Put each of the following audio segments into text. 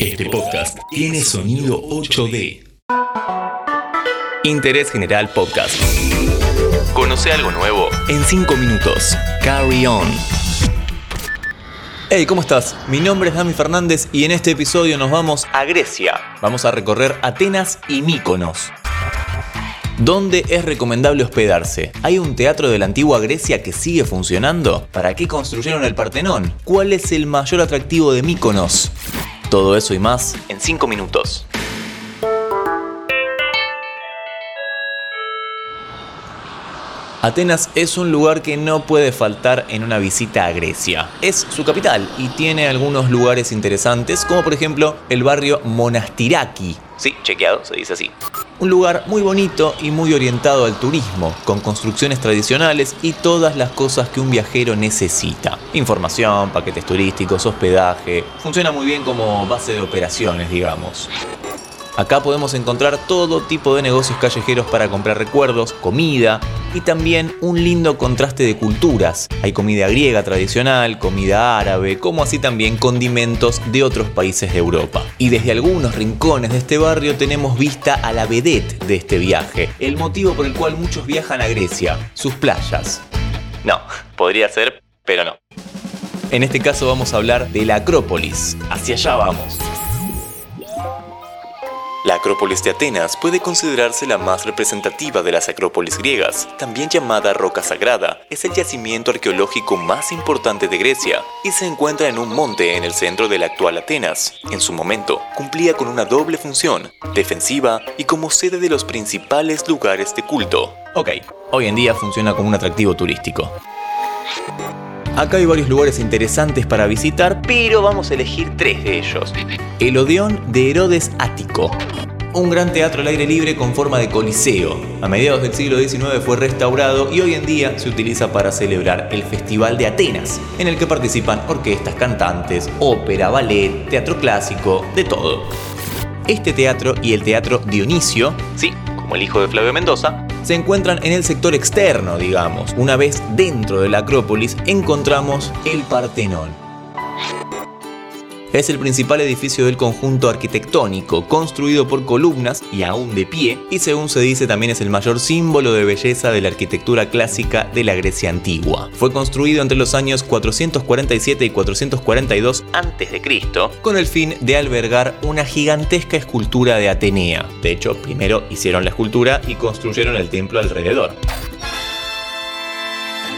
Este podcast tiene sonido 8D. Interés General Podcast. Conoce algo nuevo en 5 minutos. Carry on. Hey, ¿cómo estás? Mi nombre es Dami Fernández y en este episodio nos vamos a Grecia. Vamos a recorrer Atenas y Míconos. ¿Dónde es recomendable hospedarse? ¿Hay un teatro de la antigua Grecia que sigue funcionando? ¿Para qué construyeron el Partenón? ¿Cuál es el mayor atractivo de Míconos? Todo eso y más en 5 minutos. Atenas es un lugar que no puede faltar en una visita a Grecia. Es su capital y tiene algunos lugares interesantes, como por ejemplo el barrio Monastiraki. Sí, chequeado, se dice así. Un lugar muy bonito y muy orientado al turismo, con construcciones tradicionales y todas las cosas que un viajero necesita. Información, paquetes turísticos, hospedaje. Funciona muy bien como base de operaciones, digamos. Acá podemos encontrar todo tipo de negocios callejeros para comprar recuerdos, comida y también un lindo contraste de culturas. Hay comida griega tradicional, comida árabe, como así también condimentos de otros países de Europa. Y desde algunos rincones de este barrio tenemos vista a la vedette de este viaje, el motivo por el cual muchos viajan a Grecia, sus playas. No, podría ser, pero no. En este caso vamos a hablar de la Acrópolis. Hacia allá vamos. La Acrópolis de Atenas puede considerarse la más representativa de las acrópolis griegas, también llamada Roca Sagrada. Es el yacimiento arqueológico más importante de Grecia y se encuentra en un monte en el centro de la actual Atenas. En su momento, cumplía con una doble función, defensiva y como sede de los principales lugares de culto. Ok, hoy en día funciona como un atractivo turístico. Acá hay varios lugares interesantes para visitar, pero vamos a elegir tres de ellos. El Odeón de Herodes Ático. Un gran teatro al aire libre con forma de coliseo. A mediados del siglo XIX fue restaurado y hoy en día se utiliza para celebrar el Festival de Atenas, en el que participan orquestas, cantantes, ópera, ballet, teatro clásico, de todo. Este teatro y el Teatro Dionisio, sí, como el hijo de Flavio Mendoza, se encuentran en el sector externo, digamos. Una vez dentro de la Acrópolis encontramos el Partenón. Es el principal edificio del conjunto arquitectónico, construido por columnas y aún de pie, y según se dice también es el mayor símbolo de belleza de la arquitectura clásica de la Grecia antigua. Fue construido entre los años 447 y 442 a.C., con el fin de albergar una gigantesca escultura de Atenea. De hecho, primero hicieron la escultura y construyeron el templo alrededor.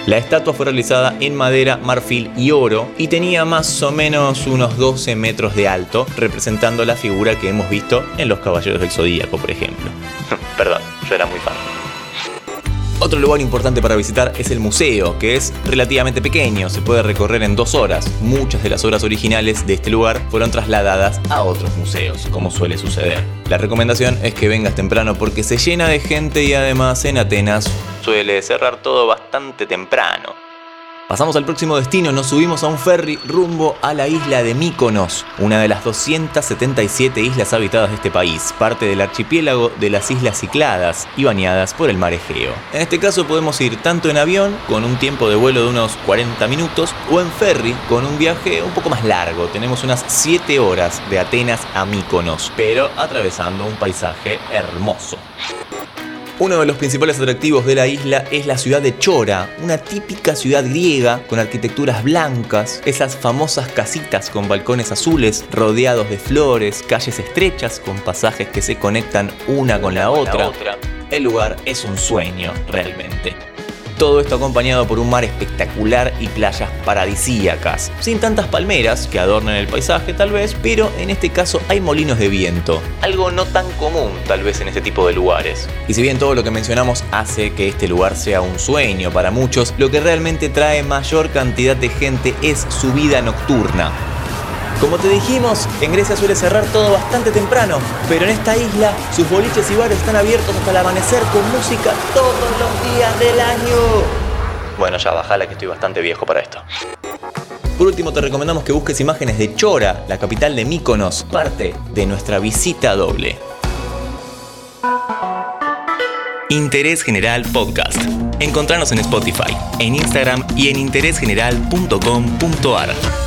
La estatua fue realizada en madera, marfil y oro y tenía más o menos unos 12 metros de alto, representando la figura que hemos visto en los Caballeros del Zodíaco, por ejemplo. Perdón, yo era muy fan. Otro lugar importante para visitar es el museo, que es relativamente pequeño, se puede recorrer en dos horas. Muchas de las obras originales de este lugar fueron trasladadas a otros museos, como suele suceder. La recomendación es que vengas temprano porque se llena de gente y además en Atenas suele cerrar todo bastante temprano. Pasamos al próximo destino, nos subimos a un ferry rumbo a la isla de Míconos, una de las 277 islas habitadas de este país, parte del archipiélago de las Islas Cicladas y bañadas por el mar Egeo. En este caso podemos ir tanto en avión, con un tiempo de vuelo de unos 40 minutos, o en ferry, con un viaje un poco más largo. Tenemos unas 7 horas de Atenas a Míconos, pero atravesando un paisaje hermoso. Uno de los principales atractivos de la isla es la ciudad de Chora, una típica ciudad griega con arquitecturas blancas, esas famosas casitas con balcones azules rodeados de flores, calles estrechas con pasajes que se conectan una con la otra. El lugar es un sueño realmente. Todo esto acompañado por un mar espectacular y playas paradisíacas, sin tantas palmeras que adornan el paisaje tal vez, pero en este caso hay molinos de viento, algo no tan común tal vez en este tipo de lugares. Y si bien todo lo que mencionamos hace que este lugar sea un sueño para muchos, lo que realmente trae mayor cantidad de gente es su vida nocturna. Como te dijimos, en Grecia suele cerrar todo bastante temprano, pero en esta isla sus boliches y bares están abiertos hasta el amanecer con música todos los días del año. Bueno, ya bajala que estoy bastante viejo para esto. Por último, te recomendamos que busques imágenes de Chora, la capital de Míconos, parte de nuestra visita doble. Interés General Podcast. Encontrarnos en Spotify, en Instagram y en interésgeneral.com.ar.